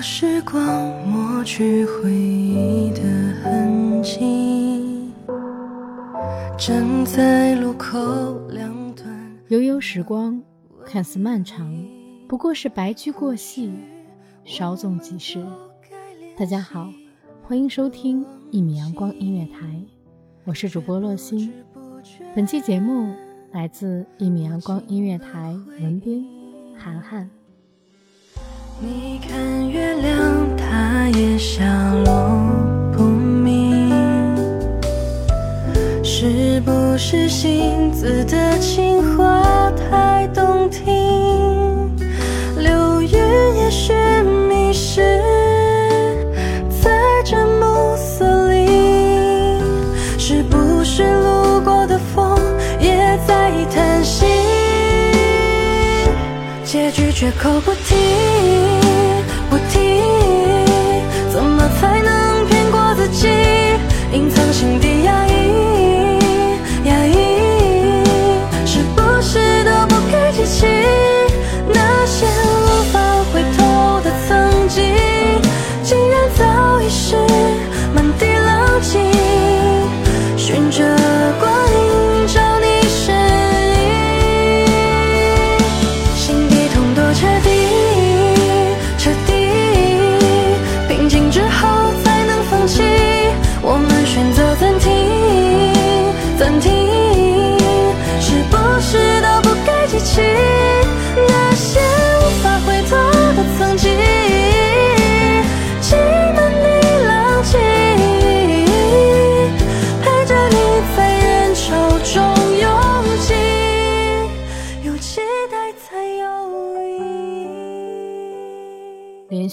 时光抹去回忆的痕迹，站在路口两端。悠悠时光看似漫长，不过是白驹过隙，稍纵即逝。大家好，欢迎收听一米阳光音乐台，我是主播洛欣。本期节目来自一米阳光音乐台文编涵涵。你看月亮，它也下落不明，是不是星子的情绝口不提。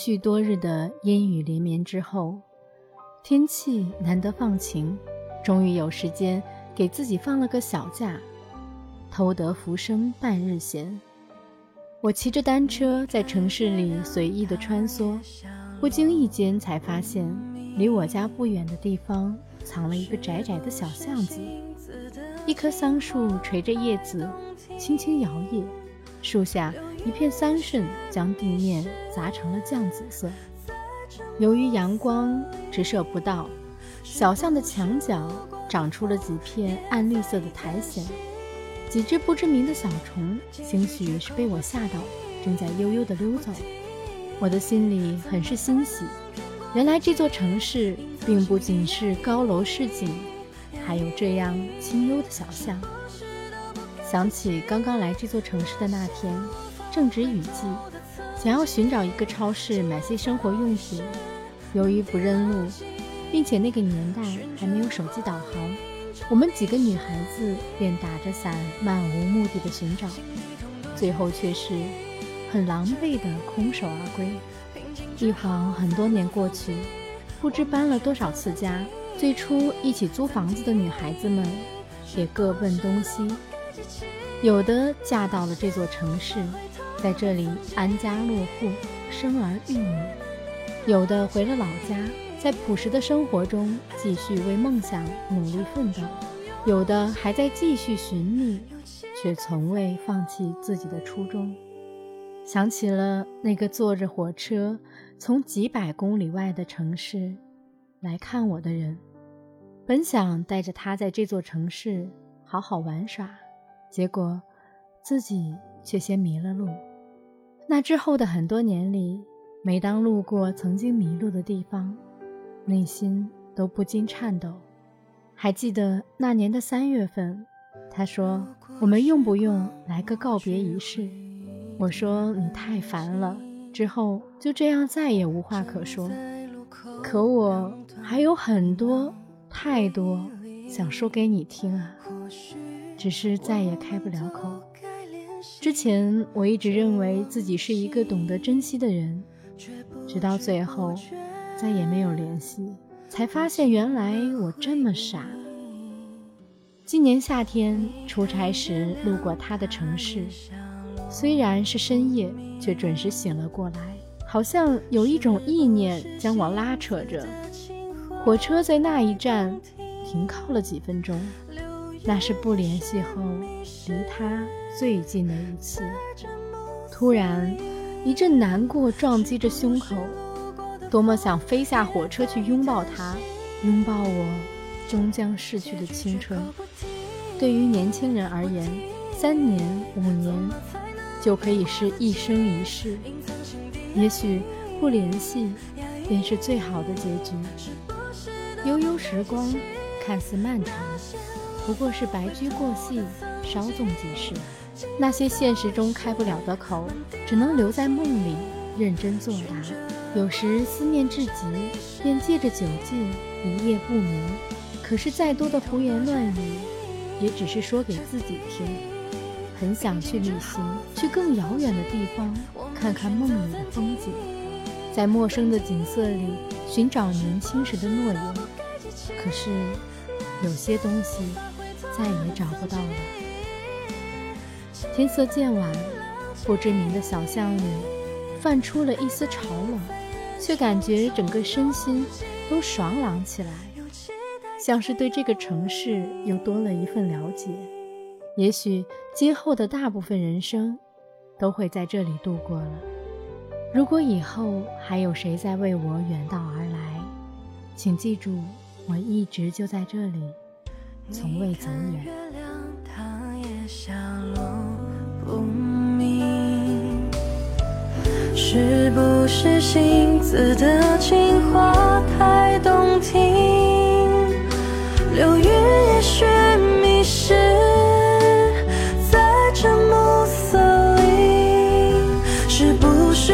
续多日的阴雨连绵之后。天气难得放晴，终于有时间给自己放了个小假，偷得浮生半日闲。我骑着单车在城市里随意的穿梭，不经意间才发现，离我家不远的地方藏了一个窄窄的小巷子。一棵桑树垂着叶子，轻轻摇曳，树下一片桑葚将地面砸成了酱紫色。由于阳光直射不到，小巷的墙角长出了几片暗绿色的苔藓，几只不知名的小虫，兴许是被我吓到，正在悠悠地溜走。我的心里很是欣喜，原来这座城市并不仅是高楼市井，还有这样清幽的小巷。想起刚刚来这座城市的那天，正值雨季。想要寻找一个超市买些生活用品，由于不认路，并且那个年代还没有手机导航，我们几个女孩子便打着伞漫无目的的寻找，最后却是很狼狈的空手而归。一晃很多年过去，不知搬了多少次家，最初一起租房子的女孩子们也各奔东西，有的嫁到了这座城市。在这里安家落户，生儿育女，有的回了老家，在朴实的生活中继续为梦想努力奋斗；有的还在继续寻觅，却从未放弃自己的初衷。想起了那个坐着火车从几百公里外的城市来看我的人，本想带着他在这座城市好好玩耍，结果自己却先迷了路。那之后的很多年里，每当路过曾经迷路的地方，内心都不禁颤抖。还记得那年的三月份，他说：“我们用不用来个告别仪式？”我说：“你太烦了。”之后就这样再也无话可说。可我还有很多、太多想说给你听啊，只是再也开不了口。之前我一直认为自己是一个懂得珍惜的人，直到最后再也没有联系，才发现原来我这么傻。今年夏天出差时路过他的城市，虽然是深夜，却准时醒了过来，好像有一种意念将我拉扯着。火车在那一站停靠了几分钟，那是不联系后离他最近的一次。突然，一阵难过撞击着胸口，多么想飞下火车去拥抱他，拥抱我终将逝去的青春。对于年轻人而言，三年、五年就可以是一生一世，也许不联系便是最好的结局。悠悠时光，看似漫长，不过是白驹过隙，稍纵即逝。那些现实中开不了的口，只能留在梦里认真作答。有时思念至极，便借着酒劲一夜不眠。可是再多的胡言乱语，也只是说给自己听。很想去旅行，去更遥远的地方，看看梦里的风景，在陌生的景色里寻找年轻时的诺言。可是，有些东西再也找不到了。天色渐晚，不知名的小巷里泛出了一丝潮冷，却感觉整个身心都爽朗起来，像是对这个城市又多了一份了解。也许今后的大部分人生都会在这里度过了。如果以后还有谁在为我远道而来，请记住。我一直就在这里，从未走远。是不是星子的情话太动听？流云也许迷失在这暮色里，是不是